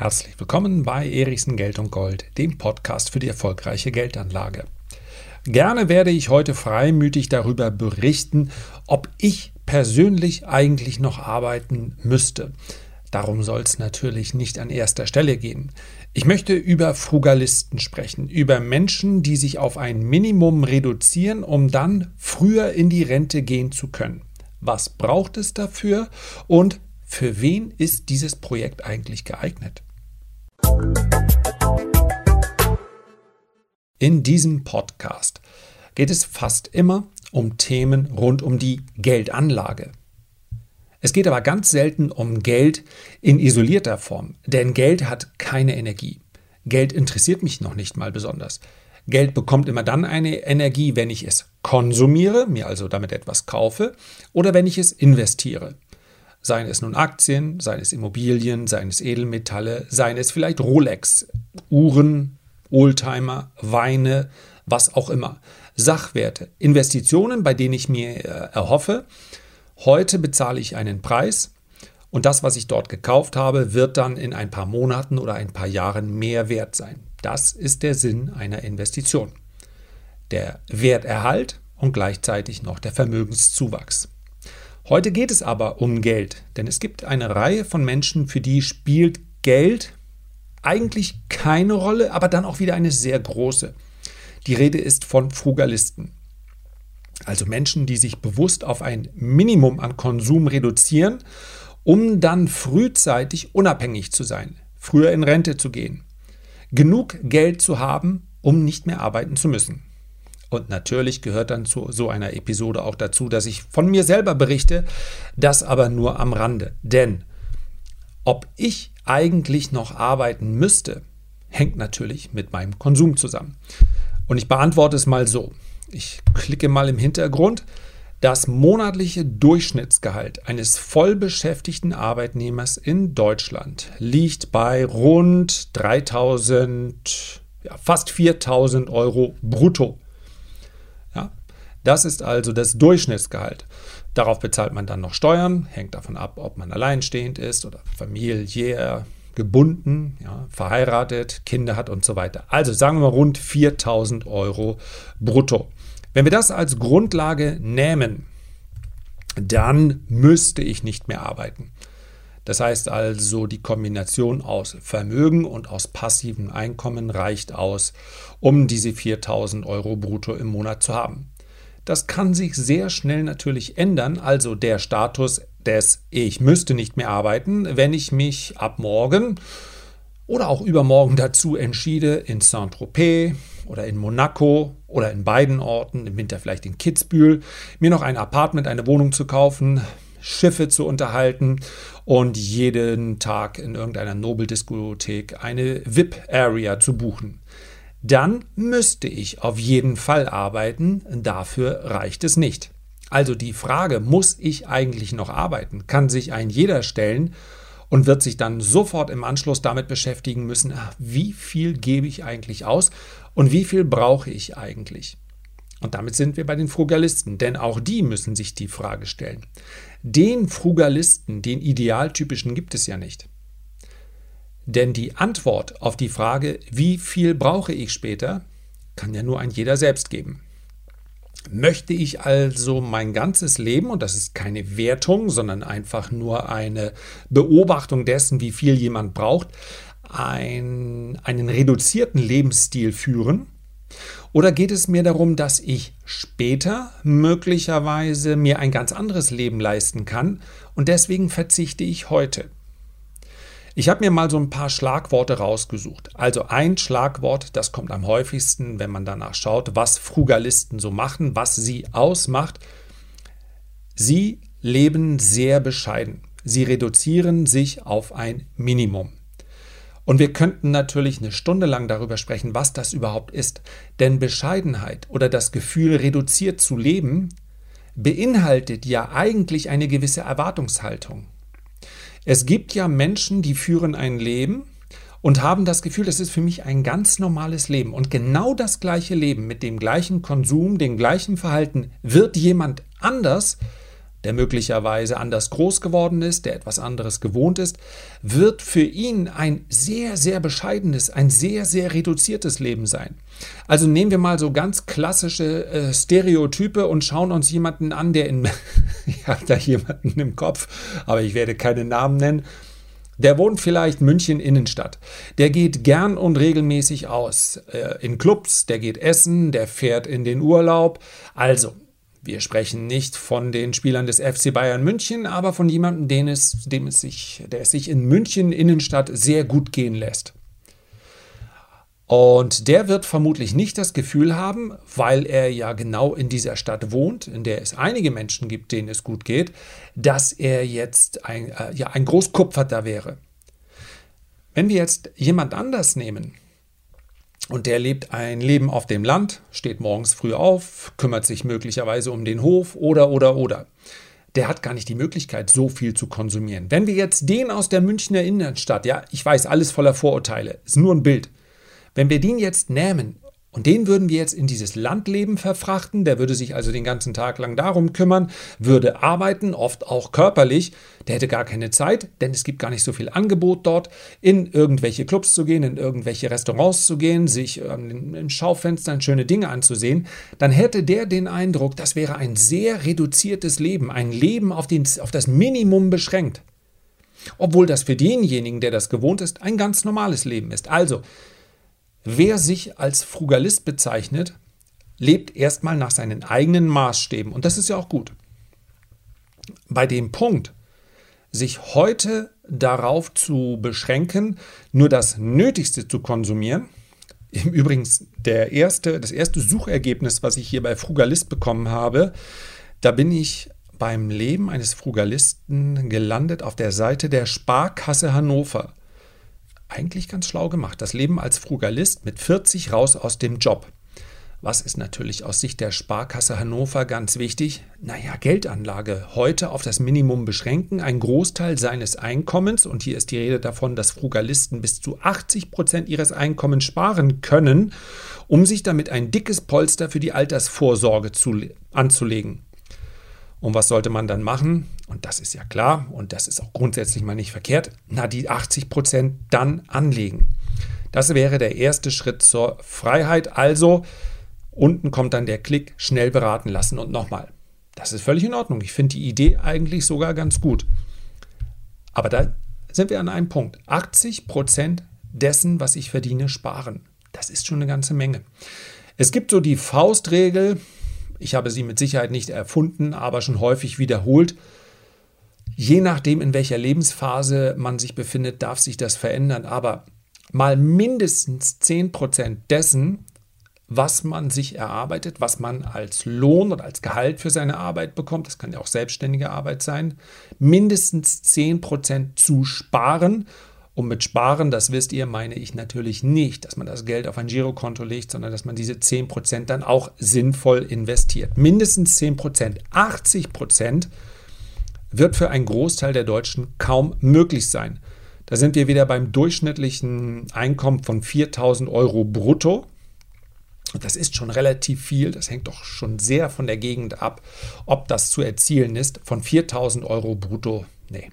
Herzlich willkommen bei Erichsen Geld und Gold, dem Podcast für die erfolgreiche Geldanlage. Gerne werde ich heute freimütig darüber berichten, ob ich persönlich eigentlich noch arbeiten müsste. Darum soll es natürlich nicht an erster Stelle gehen. Ich möchte über Frugalisten sprechen, über Menschen, die sich auf ein Minimum reduzieren, um dann früher in die Rente gehen zu können. Was braucht es dafür und für wen ist dieses Projekt eigentlich geeignet? In diesem Podcast geht es fast immer um Themen rund um die Geldanlage. Es geht aber ganz selten um Geld in isolierter Form, denn Geld hat keine Energie. Geld interessiert mich noch nicht mal besonders. Geld bekommt immer dann eine Energie, wenn ich es konsumiere, mir also damit etwas kaufe, oder wenn ich es investiere. Seien es nun Aktien, seien es Immobilien, seien es Edelmetalle, seien es vielleicht Rolex, Uhren, Oldtimer, Weine, was auch immer. Sachwerte, Investitionen, bei denen ich mir äh, erhoffe, heute bezahle ich einen Preis und das, was ich dort gekauft habe, wird dann in ein paar Monaten oder ein paar Jahren mehr wert sein. Das ist der Sinn einer Investition. Der Werterhalt und gleichzeitig noch der Vermögenszuwachs. Heute geht es aber um Geld, denn es gibt eine Reihe von Menschen, für die spielt Geld eigentlich keine Rolle, aber dann auch wieder eine sehr große. Die Rede ist von Frugalisten. Also Menschen, die sich bewusst auf ein Minimum an Konsum reduzieren, um dann frühzeitig unabhängig zu sein, früher in Rente zu gehen, genug Geld zu haben, um nicht mehr arbeiten zu müssen. Und natürlich gehört dann zu so einer Episode auch dazu, dass ich von mir selber berichte, das aber nur am Rande. Denn ob ich eigentlich noch arbeiten müsste, hängt natürlich mit meinem Konsum zusammen. Und ich beantworte es mal so. Ich klicke mal im Hintergrund. Das monatliche Durchschnittsgehalt eines vollbeschäftigten Arbeitnehmers in Deutschland liegt bei rund 3000, ja, fast 4000 Euro brutto. Das ist also das Durchschnittsgehalt. Darauf bezahlt man dann noch Steuern, hängt davon ab, ob man alleinstehend ist oder familiär gebunden, ja, verheiratet, Kinder hat und so weiter. Also sagen wir mal rund 4000 Euro brutto. Wenn wir das als Grundlage nehmen, dann müsste ich nicht mehr arbeiten. Das heißt also, die Kombination aus Vermögen und aus passivem Einkommen reicht aus, um diese 4000 Euro brutto im Monat zu haben. Das kann sich sehr schnell natürlich ändern, also der Status des Ich müsste nicht mehr arbeiten, wenn ich mich ab morgen oder auch übermorgen dazu entschiede, in Saint-Tropez oder in Monaco oder in beiden Orten, im Winter vielleicht in Kitzbühel, mir noch ein Apartment, eine Wohnung zu kaufen, Schiffe zu unterhalten und jeden Tag in irgendeiner Nobeldiskothek eine VIP-Area zu buchen dann müsste ich auf jeden Fall arbeiten, dafür reicht es nicht. Also die Frage, muss ich eigentlich noch arbeiten, kann sich ein jeder stellen und wird sich dann sofort im Anschluss damit beschäftigen müssen, wie viel gebe ich eigentlich aus und wie viel brauche ich eigentlich. Und damit sind wir bei den Frugalisten, denn auch die müssen sich die Frage stellen. Den Frugalisten, den idealtypischen gibt es ja nicht. Denn die Antwort auf die Frage, wie viel brauche ich später, kann ja nur ein jeder selbst geben. Möchte ich also mein ganzes Leben, und das ist keine Wertung, sondern einfach nur eine Beobachtung dessen, wie viel jemand braucht, ein, einen reduzierten Lebensstil führen? Oder geht es mir darum, dass ich später möglicherweise mir ein ganz anderes Leben leisten kann und deswegen verzichte ich heute? Ich habe mir mal so ein paar Schlagworte rausgesucht. Also ein Schlagwort, das kommt am häufigsten, wenn man danach schaut, was Frugalisten so machen, was sie ausmacht. Sie leben sehr bescheiden. Sie reduzieren sich auf ein Minimum. Und wir könnten natürlich eine Stunde lang darüber sprechen, was das überhaupt ist. Denn Bescheidenheit oder das Gefühl, reduziert zu leben, beinhaltet ja eigentlich eine gewisse Erwartungshaltung. Es gibt ja Menschen, die führen ein Leben und haben das Gefühl, das ist für mich ein ganz normales Leben. Und genau das gleiche Leben mit dem gleichen Konsum, dem gleichen Verhalten wird jemand anders der möglicherweise anders groß geworden ist, der etwas anderes gewohnt ist, wird für ihn ein sehr, sehr bescheidenes, ein sehr, sehr reduziertes Leben sein. Also nehmen wir mal so ganz klassische äh, Stereotype und schauen uns jemanden an, der in, ich habe da jemanden im Kopf, aber ich werde keine Namen nennen, der wohnt vielleicht München Innenstadt. Der geht gern und regelmäßig aus äh, in Clubs, der geht essen, der fährt in den Urlaub. Also, wir sprechen nicht von den Spielern des FC Bayern München, aber von jemandem, den es, dem es sich, der es sich in München Innenstadt sehr gut gehen lässt. Und der wird vermutlich nicht das Gefühl haben, weil er ja genau in dieser Stadt wohnt, in der es einige Menschen gibt, denen es gut geht, dass er jetzt ein, äh, ja, ein Großkupferter wäre. Wenn wir jetzt jemand anders nehmen und der lebt ein Leben auf dem Land, steht morgens früh auf, kümmert sich möglicherweise um den Hof oder oder oder. Der hat gar nicht die Möglichkeit, so viel zu konsumieren. Wenn wir jetzt den aus der Münchner Innenstadt, ja, ich weiß, alles voller Vorurteile, ist nur ein Bild, wenn wir den jetzt nehmen und den würden wir jetzt in dieses Landleben verfrachten, der würde sich also den ganzen Tag lang darum kümmern, würde arbeiten, oft auch körperlich, der hätte gar keine Zeit, denn es gibt gar nicht so viel Angebot dort, in irgendwelche Clubs zu gehen, in irgendwelche Restaurants zu gehen, sich ähm, im Schaufenstern schöne Dinge anzusehen, dann hätte der den Eindruck, das wäre ein sehr reduziertes Leben, ein Leben auf, den, auf das Minimum beschränkt. Obwohl das für denjenigen, der das gewohnt ist, ein ganz normales Leben ist. Also, Wer sich als Frugalist bezeichnet, lebt erstmal nach seinen eigenen Maßstäben und das ist ja auch gut. Bei dem Punkt, sich heute darauf zu beschränken, nur das Nötigste zu konsumieren, im Übrigen der erste, das erste Suchergebnis, was ich hier bei Frugalist bekommen habe, da bin ich beim Leben eines Frugalisten gelandet auf der Seite der Sparkasse Hannover eigentlich ganz schlau gemacht. Das Leben als Frugalist mit 40 raus aus dem Job. Was ist natürlich aus Sicht der Sparkasse Hannover ganz wichtig? Naja, Geldanlage heute auf das Minimum beschränken, ein Großteil seines Einkommens, und hier ist die Rede davon, dass Frugalisten bis zu 80 Prozent ihres Einkommens sparen können, um sich damit ein dickes Polster für die Altersvorsorge zu, anzulegen. Und was sollte man dann machen? Und das ist ja klar und das ist auch grundsätzlich mal nicht verkehrt. Na, die 80 Prozent dann anlegen. Das wäre der erste Schritt zur Freiheit. Also unten kommt dann der Klick, schnell beraten lassen und nochmal. Das ist völlig in Ordnung. Ich finde die Idee eigentlich sogar ganz gut. Aber da sind wir an einem Punkt. 80 Prozent dessen, was ich verdiene, sparen. Das ist schon eine ganze Menge. Es gibt so die Faustregel, ich habe sie mit Sicherheit nicht erfunden, aber schon häufig wiederholt. Je nachdem, in welcher Lebensphase man sich befindet, darf sich das verändern. Aber mal mindestens 10% dessen, was man sich erarbeitet, was man als Lohn oder als Gehalt für seine Arbeit bekommt, das kann ja auch selbstständige Arbeit sein, mindestens 10% zu sparen und mit Sparen, das wisst ihr, meine ich natürlich nicht, dass man das Geld auf ein Girokonto legt, sondern dass man diese 10% dann auch sinnvoll investiert. Mindestens 10%. 80% wird für einen Großteil der Deutschen kaum möglich sein. Da sind wir wieder beim durchschnittlichen Einkommen von 4000 Euro brutto. Das ist schon relativ viel, das hängt doch schon sehr von der Gegend ab, ob das zu erzielen ist. Von 4000 Euro brutto, nee,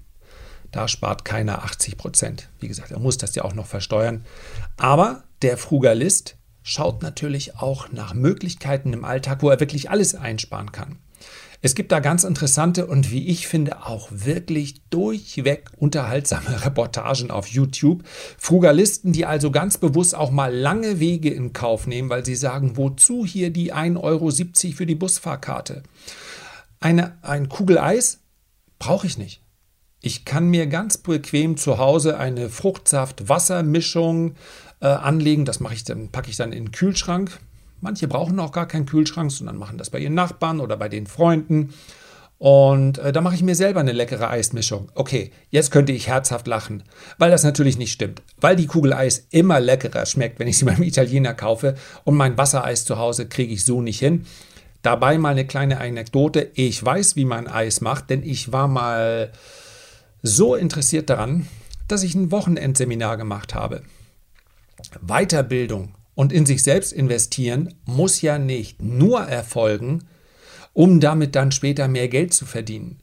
da spart keiner 80 Prozent. Wie gesagt, er muss das ja auch noch versteuern. Aber der Frugalist schaut natürlich auch nach Möglichkeiten im Alltag, wo er wirklich alles einsparen kann. Es gibt da ganz interessante und wie ich finde auch wirklich durchweg unterhaltsame Reportagen auf YouTube. Frugalisten, die also ganz bewusst auch mal lange Wege in Kauf nehmen, weil sie sagen, wozu hier die 1,70 Euro für die Busfahrkarte? Eine, ein Kugel Eis brauche ich nicht. Ich kann mir ganz bequem zu Hause eine Fruchtsaft-Wassermischung äh, anlegen. Das mache ich dann, packe ich dann in den Kühlschrank. Manche brauchen auch gar keinen Kühlschrank, sondern machen das bei ihren Nachbarn oder bei den Freunden. Und äh, da mache ich mir selber eine leckere Eismischung. Okay, jetzt könnte ich herzhaft lachen, weil das natürlich nicht stimmt. Weil die Kugel Eis immer leckerer schmeckt, wenn ich sie beim Italiener kaufe. Und mein Wassereis zu Hause kriege ich so nicht hin. Dabei mal eine kleine Anekdote. Ich weiß, wie man Eis macht, denn ich war mal so interessiert daran, dass ich ein Wochenendseminar gemacht habe. Weiterbildung und in sich selbst investieren muss ja nicht nur erfolgen, um damit dann später mehr Geld zu verdienen.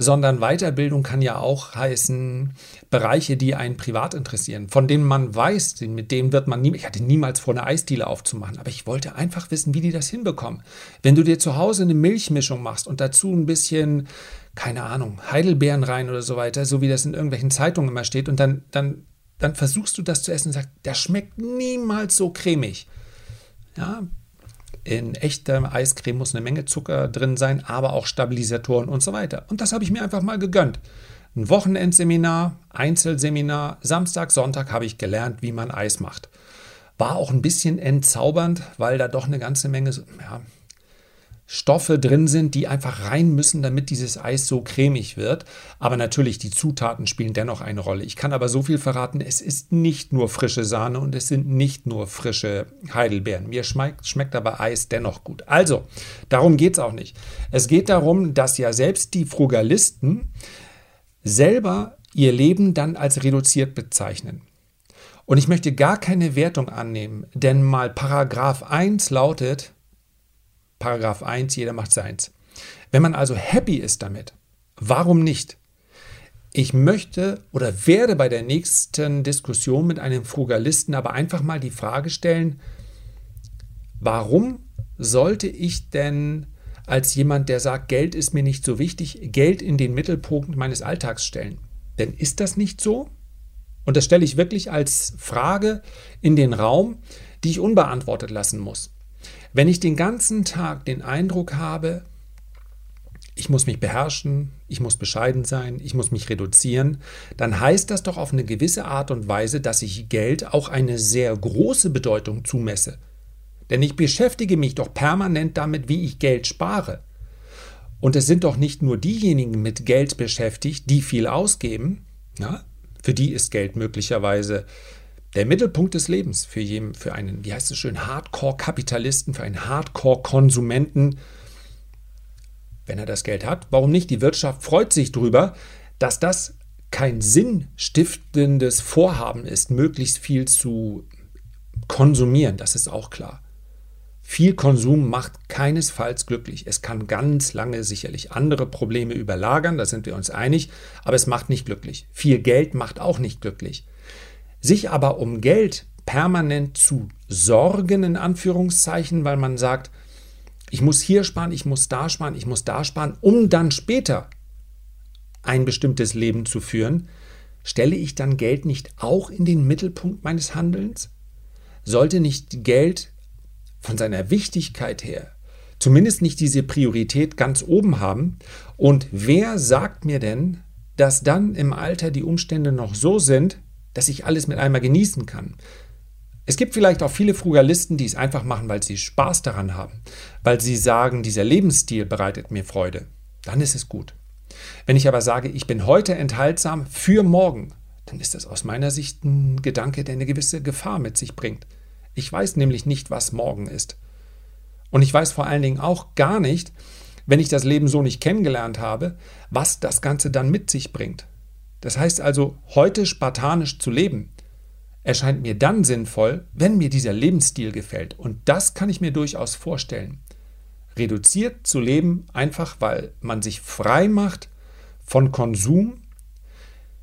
sondern Weiterbildung kann ja auch heißen Bereiche, die einen privat interessieren, von denen man weiß, mit denen wird man nie, ich hatte niemals vor, eine Eisdiele aufzumachen, aber ich wollte einfach wissen, wie die das hinbekommen. Wenn du dir zu Hause eine Milchmischung machst und dazu ein bisschen, keine Ahnung, Heidelbeeren rein oder so weiter, so wie das in irgendwelchen Zeitungen immer steht, und dann, dann, dann versuchst du das zu essen und sagst, der schmeckt niemals so cremig. Ja, in echter Eiscreme muss eine Menge Zucker drin sein, aber auch Stabilisatoren und so weiter. Und das habe ich mir einfach mal gegönnt. Ein Wochenendseminar, Einzelseminar, Samstag, Sonntag habe ich gelernt, wie man Eis macht. War auch ein bisschen entzaubernd, weil da doch eine ganze Menge ja, Stoffe drin sind, die einfach rein müssen, damit dieses Eis so cremig wird. Aber natürlich, die Zutaten spielen dennoch eine Rolle. Ich kann aber so viel verraten, es ist nicht nur frische Sahne und es sind nicht nur frische Heidelbeeren. Mir schmeckt, schmeckt aber Eis dennoch gut. Also, darum geht es auch nicht. Es geht darum, dass ja selbst die Frugalisten selber ihr Leben dann als reduziert bezeichnen. Und ich möchte gar keine Wertung annehmen, denn mal Paragraph 1 lautet, Paragraph 1, jeder macht seins. Wenn man also happy ist damit, warum nicht? Ich möchte oder werde bei der nächsten Diskussion mit einem Frugalisten aber einfach mal die Frage stellen, warum sollte ich denn als jemand, der sagt, Geld ist mir nicht so wichtig, Geld in den Mittelpunkt meines Alltags stellen? Denn ist das nicht so? Und das stelle ich wirklich als Frage in den Raum, die ich unbeantwortet lassen muss. Wenn ich den ganzen Tag den Eindruck habe, ich muss mich beherrschen, ich muss bescheiden sein, ich muss mich reduzieren, dann heißt das doch auf eine gewisse Art und Weise, dass ich Geld auch eine sehr große Bedeutung zumesse. Denn ich beschäftige mich doch permanent damit, wie ich Geld spare. Und es sind doch nicht nur diejenigen mit Geld beschäftigt, die viel ausgeben, ja, für die ist Geld möglicherweise der Mittelpunkt des Lebens für, jeden, für einen, wie heißt es schön, Hardcore-Kapitalisten, für einen Hardcore-Konsumenten, wenn er das Geld hat. Warum nicht? Die Wirtschaft freut sich darüber, dass das kein sinnstiftendes Vorhaben ist, möglichst viel zu konsumieren. Das ist auch klar. Viel Konsum macht keinesfalls glücklich. Es kann ganz lange sicherlich andere Probleme überlagern, da sind wir uns einig, aber es macht nicht glücklich. Viel Geld macht auch nicht glücklich. Sich aber um Geld permanent zu sorgen, in Anführungszeichen, weil man sagt, ich muss hier sparen, ich muss da sparen, ich muss da sparen, um dann später ein bestimmtes Leben zu führen, stelle ich dann Geld nicht auch in den Mittelpunkt meines Handelns? Sollte nicht Geld von seiner Wichtigkeit her zumindest nicht diese Priorität ganz oben haben? Und wer sagt mir denn, dass dann im Alter die Umstände noch so sind, dass ich alles mit einmal genießen kann. Es gibt vielleicht auch viele Frugalisten, die es einfach machen, weil sie Spaß daran haben, weil sie sagen, dieser Lebensstil bereitet mir Freude. Dann ist es gut. Wenn ich aber sage, ich bin heute enthaltsam für morgen, dann ist das aus meiner Sicht ein Gedanke, der eine gewisse Gefahr mit sich bringt. Ich weiß nämlich nicht, was morgen ist. Und ich weiß vor allen Dingen auch gar nicht, wenn ich das Leben so nicht kennengelernt habe, was das Ganze dann mit sich bringt. Das heißt also, heute spartanisch zu leben, erscheint mir dann sinnvoll, wenn mir dieser Lebensstil gefällt. Und das kann ich mir durchaus vorstellen. Reduziert zu leben, einfach weil man sich frei macht von Konsum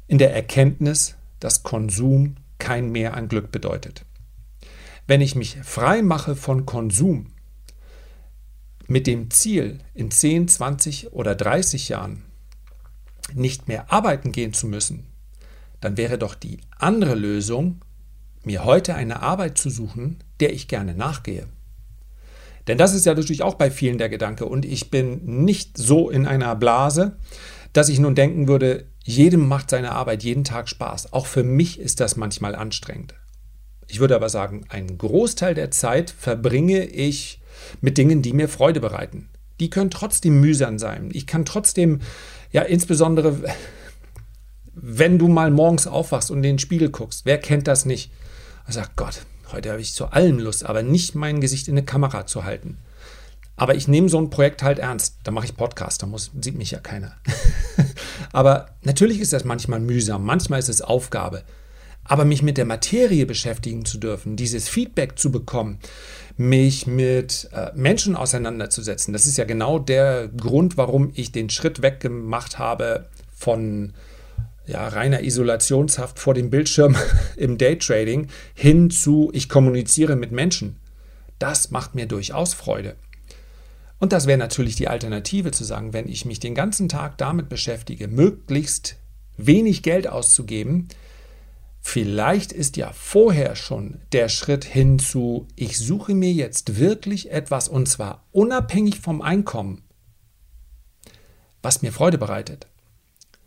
in der Erkenntnis, dass Konsum kein Mehr an Glück bedeutet. Wenn ich mich frei mache von Konsum mit dem Ziel, in 10, 20 oder 30 Jahren nicht mehr arbeiten gehen zu müssen, dann wäre doch die andere Lösung, mir heute eine Arbeit zu suchen, der ich gerne nachgehe. Denn das ist ja natürlich auch bei vielen der Gedanke und ich bin nicht so in einer Blase, dass ich nun denken würde, jedem macht seine Arbeit jeden Tag Spaß. Auch für mich ist das manchmal anstrengend. Ich würde aber sagen, einen Großteil der Zeit verbringe ich mit Dingen, die mir Freude bereiten. Die können trotzdem mühsam sein. Ich kann trotzdem ja, insbesondere, wenn du mal morgens aufwachst und in den Spiegel guckst, wer kennt das nicht? Und sagt, Gott, heute habe ich zu allem Lust, aber nicht mein Gesicht in eine Kamera zu halten. Aber ich nehme so ein Projekt halt ernst. Da mache ich Podcast, da muss, sieht mich ja keiner. aber natürlich ist das manchmal mühsam, manchmal ist es Aufgabe. Aber mich mit der Materie beschäftigen zu dürfen, dieses Feedback zu bekommen, mich mit äh, Menschen auseinanderzusetzen, das ist ja genau der Grund, warum ich den Schritt weggemacht habe von ja, reiner Isolationshaft vor dem Bildschirm im Daytrading hin zu, ich kommuniziere mit Menschen. Das macht mir durchaus Freude. Und das wäre natürlich die Alternative zu sagen, wenn ich mich den ganzen Tag damit beschäftige, möglichst wenig Geld auszugeben, vielleicht ist ja vorher schon der Schritt hin zu, ich suche mir jetzt wirklich etwas und zwar unabhängig vom Einkommen, was mir Freude bereitet.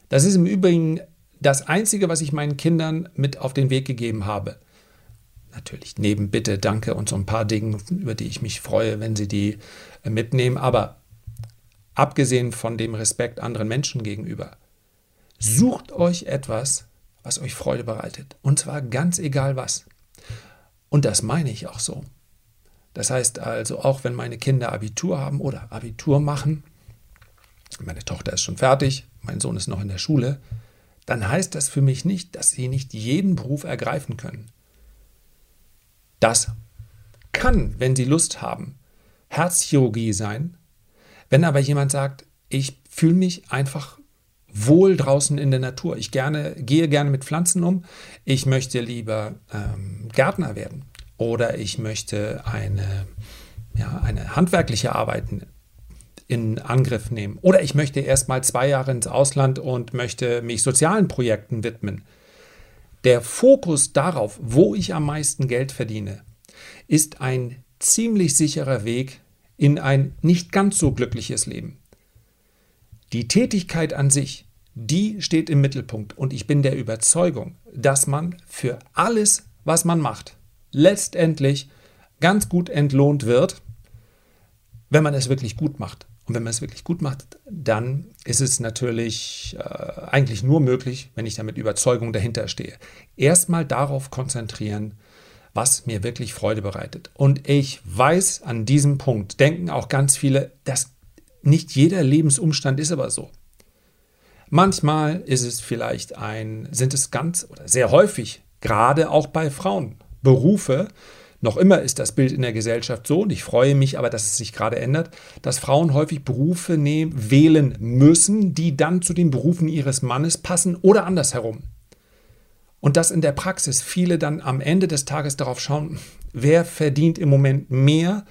Das ist im Übrigen das Einzige, was ich meinen Kindern mit auf den Weg gegeben habe. Natürlich neben Bitte, Danke und so ein paar Dingen, über die ich mich freue, wenn sie die äh, mitnehmen. Aber abgesehen von dem Respekt anderen Menschen gegenüber, sucht euch etwas, was euch Freude bereitet. Und zwar ganz egal was. Und das meine ich auch so. Das heißt also, auch wenn meine Kinder Abitur haben oder Abitur machen, meine Tochter ist schon fertig, mein Sohn ist noch in der Schule, dann heißt das für mich nicht, dass sie nicht jeden Beruf ergreifen können. Das kann, wenn sie Lust haben, Herzchirurgie sein. Wenn aber jemand sagt, ich fühle mich einfach wohl draußen in der Natur, ich gerne, gehe gerne mit Pflanzen um, ich möchte lieber ähm, Gärtner werden oder ich möchte eine, ja, eine handwerkliche Arbeit in Angriff nehmen. Oder ich möchte erst mal zwei Jahre ins Ausland und möchte mich sozialen Projekten widmen. Der Fokus darauf, wo ich am meisten Geld verdiene, ist ein ziemlich sicherer Weg in ein nicht ganz so glückliches Leben. Die Tätigkeit an sich, die steht im Mittelpunkt und ich bin der Überzeugung, dass man für alles, was man macht, letztendlich ganz gut entlohnt wird, wenn man es wirklich gut macht. Und wenn man es wirklich gut macht, dann ist es natürlich äh, eigentlich nur möglich, wenn ich da mit Überzeugung dahinter stehe. Erstmal darauf konzentrieren, was mir wirklich Freude bereitet. Und ich weiß, an diesem Punkt denken auch ganz viele, dass nicht jeder Lebensumstand ist aber so. Manchmal ist es vielleicht ein, sind es ganz oder sehr häufig, gerade auch bei Frauen, Berufe, noch immer ist das Bild in der Gesellschaft so, und ich freue mich aber, dass es sich gerade ändert, dass Frauen häufig Berufe nehmen, wählen müssen, die dann zu den Berufen ihres Mannes passen oder andersherum. Und dass in der Praxis viele dann am Ende des Tages darauf schauen, wer verdient im Moment mehr,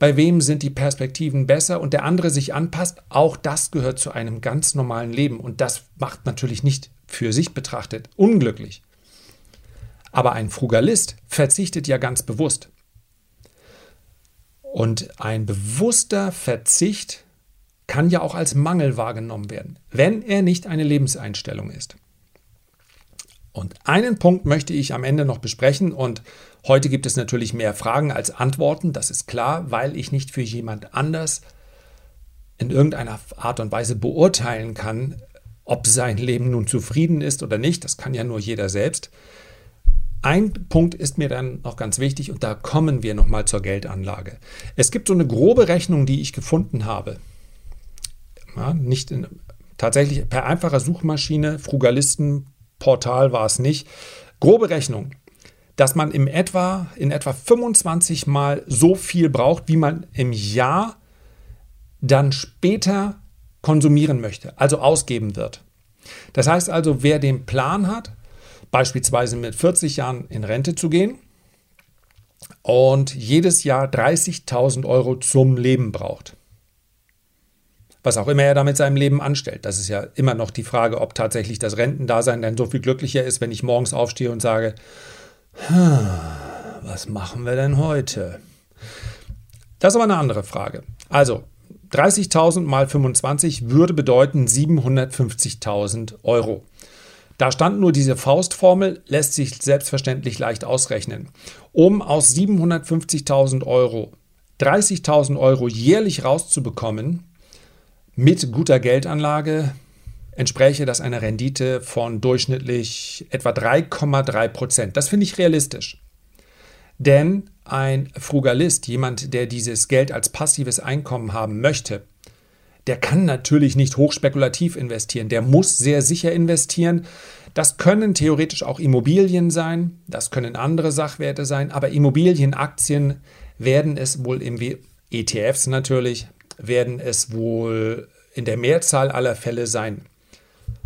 bei wem sind die Perspektiven besser und der andere sich anpasst, auch das gehört zu einem ganz normalen Leben. Und das macht natürlich nicht für sich betrachtet unglücklich. Aber ein Frugalist verzichtet ja ganz bewusst. Und ein bewusster Verzicht kann ja auch als Mangel wahrgenommen werden, wenn er nicht eine Lebenseinstellung ist. Und einen Punkt möchte ich am Ende noch besprechen und heute gibt es natürlich mehr Fragen als Antworten, das ist klar, weil ich nicht für jemand anders in irgendeiner Art und Weise beurteilen kann, ob sein Leben nun zufrieden ist oder nicht, das kann ja nur jeder selbst. Ein Punkt ist mir dann noch ganz wichtig und da kommen wir nochmal zur Geldanlage. Es gibt so eine grobe Rechnung, die ich gefunden habe. Ja, nicht in, tatsächlich per einfacher Suchmaschine, Frugalistenportal war es nicht. Grobe Rechnung, dass man im etwa, in etwa 25 Mal so viel braucht, wie man im Jahr dann später konsumieren möchte, also ausgeben wird. Das heißt also, wer den Plan hat, beispielsweise mit 40 Jahren in Rente zu gehen und jedes Jahr 30.000 Euro zum Leben braucht. Was auch immer er da mit seinem Leben anstellt. Das ist ja immer noch die Frage, ob tatsächlich das Rentendasein dann so viel glücklicher ist, wenn ich morgens aufstehe und sage, was machen wir denn heute? Das ist aber eine andere Frage. Also, 30.000 mal 25 würde bedeuten 750.000 Euro. Da stand nur diese Faustformel, lässt sich selbstverständlich leicht ausrechnen. Um aus 750.000 Euro 30.000 Euro jährlich rauszubekommen, mit guter Geldanlage entspräche das einer Rendite von durchschnittlich etwa 3,3 Prozent. Das finde ich realistisch. Denn ein Frugalist, jemand, der dieses Geld als passives Einkommen haben möchte, der kann natürlich nicht hochspekulativ investieren. Der muss sehr sicher investieren. Das können theoretisch auch Immobilien sein, das können andere Sachwerte sein, aber Immobilienaktien werden es wohl im ETFs natürlich, werden es wohl in der Mehrzahl aller Fälle sein.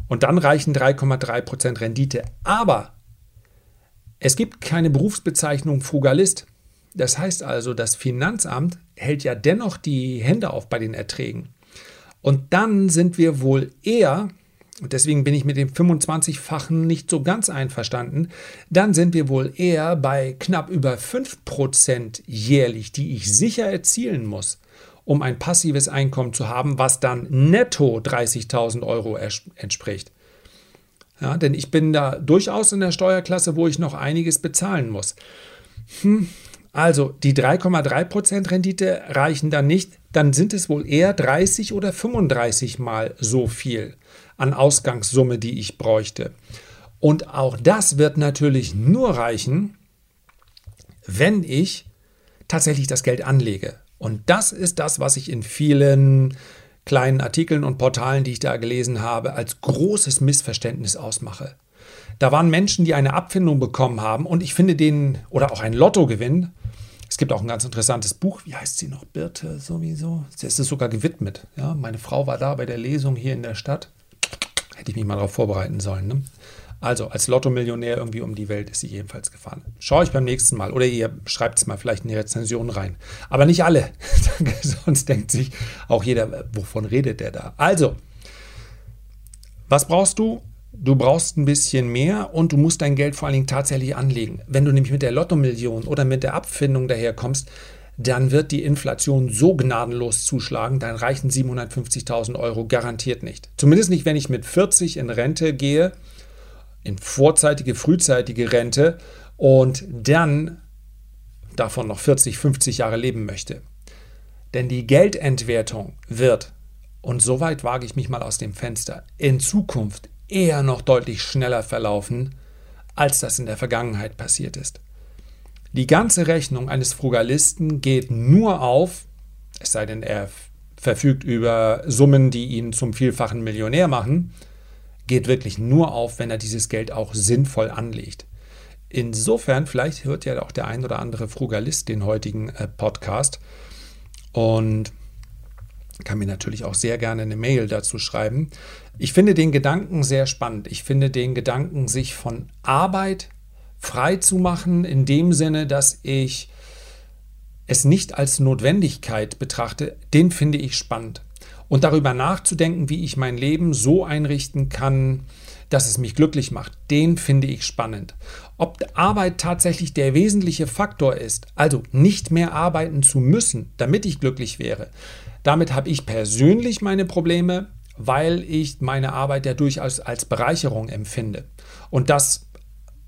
Und dann reichen 3,3% Rendite. Aber es gibt keine Berufsbezeichnung Frugalist. Das heißt also, das Finanzamt hält ja dennoch die Hände auf bei den Erträgen. Und dann sind wir wohl eher, und deswegen bin ich mit dem 25-fachen nicht so ganz einverstanden, dann sind wir wohl eher bei knapp über 5% jährlich, die ich sicher erzielen muss, um ein passives Einkommen zu haben, was dann netto 30.000 Euro entspricht. Ja, denn ich bin da durchaus in der Steuerklasse, wo ich noch einiges bezahlen muss. Hm, also die 3,3% Rendite reichen dann nicht, dann sind es wohl eher 30 oder 35 mal so viel an Ausgangssumme, die ich bräuchte. Und auch das wird natürlich nur reichen, wenn ich tatsächlich das Geld anlege. Und das ist das, was ich in vielen kleinen Artikeln und Portalen, die ich da gelesen habe, als großes Missverständnis ausmache. Da waren Menschen, die eine Abfindung bekommen haben und ich finde den, oder auch ein Lottogewinn, es gibt auch ein ganz interessantes Buch, wie heißt sie noch? Birte sowieso. Es ist sogar gewidmet. Ja, meine Frau war da bei der Lesung hier in der Stadt. Hätte ich mich mal darauf vorbereiten sollen. Ne? Also als Lotto-Millionär irgendwie um die Welt ist sie jedenfalls gefahren. Schaue ich beim nächsten Mal. Oder ihr schreibt es mal vielleicht in die Rezension rein. Aber nicht alle. Sonst denkt sich auch jeder, wovon redet der da? Also, was brauchst du? Du brauchst ein bisschen mehr und du musst dein Geld vor allen Dingen tatsächlich anlegen. Wenn du nämlich mit der Lottomillion oder mit der Abfindung daherkommst, dann wird die Inflation so gnadenlos zuschlagen, dann reichen 750.000 Euro garantiert nicht. Zumindest nicht, wenn ich mit 40 in Rente gehe, in vorzeitige, frühzeitige Rente und dann davon noch 40, 50 Jahre leben möchte. Denn die Geldentwertung wird, und so weit wage ich mich mal aus dem Fenster, in Zukunft eher noch deutlich schneller verlaufen, als das in der Vergangenheit passiert ist. Die ganze Rechnung eines Frugalisten geht nur auf, es sei denn, er verfügt über Summen, die ihn zum vielfachen Millionär machen, geht wirklich nur auf, wenn er dieses Geld auch sinnvoll anlegt. Insofern, vielleicht hört ja auch der ein oder andere Frugalist den heutigen äh, Podcast und kann mir natürlich auch sehr gerne eine Mail dazu schreiben. Ich finde den Gedanken sehr spannend. Ich finde den Gedanken, sich von Arbeit frei zu machen, in dem Sinne, dass ich es nicht als Notwendigkeit betrachte, den finde ich spannend. Und darüber nachzudenken, wie ich mein Leben so einrichten kann, dass es mich glücklich macht, den finde ich spannend. Ob Arbeit tatsächlich der wesentliche Faktor ist, also nicht mehr arbeiten zu müssen, damit ich glücklich wäre, damit habe ich persönlich meine Probleme, weil ich meine Arbeit ja durchaus als Bereicherung empfinde. Und das,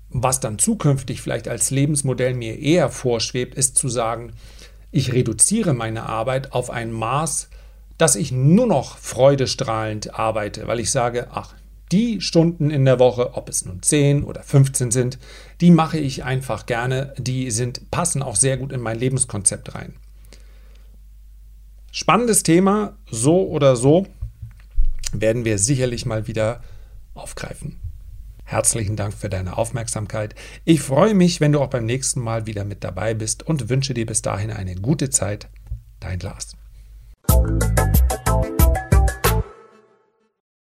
was dann zukünftig vielleicht als Lebensmodell mir eher vorschwebt, ist zu sagen, ich reduziere meine Arbeit auf ein Maß, dass ich nur noch freudestrahlend arbeite, weil ich sage, ach, die Stunden in der Woche, ob es nun 10 oder 15 sind, die mache ich einfach gerne, die sind passen auch sehr gut in mein Lebenskonzept rein. Spannendes Thema, so oder so werden wir sicherlich mal wieder aufgreifen. Herzlichen Dank für deine Aufmerksamkeit. Ich freue mich, wenn du auch beim nächsten Mal wieder mit dabei bist und wünsche dir bis dahin eine gute Zeit. Dein Lars. Thank you.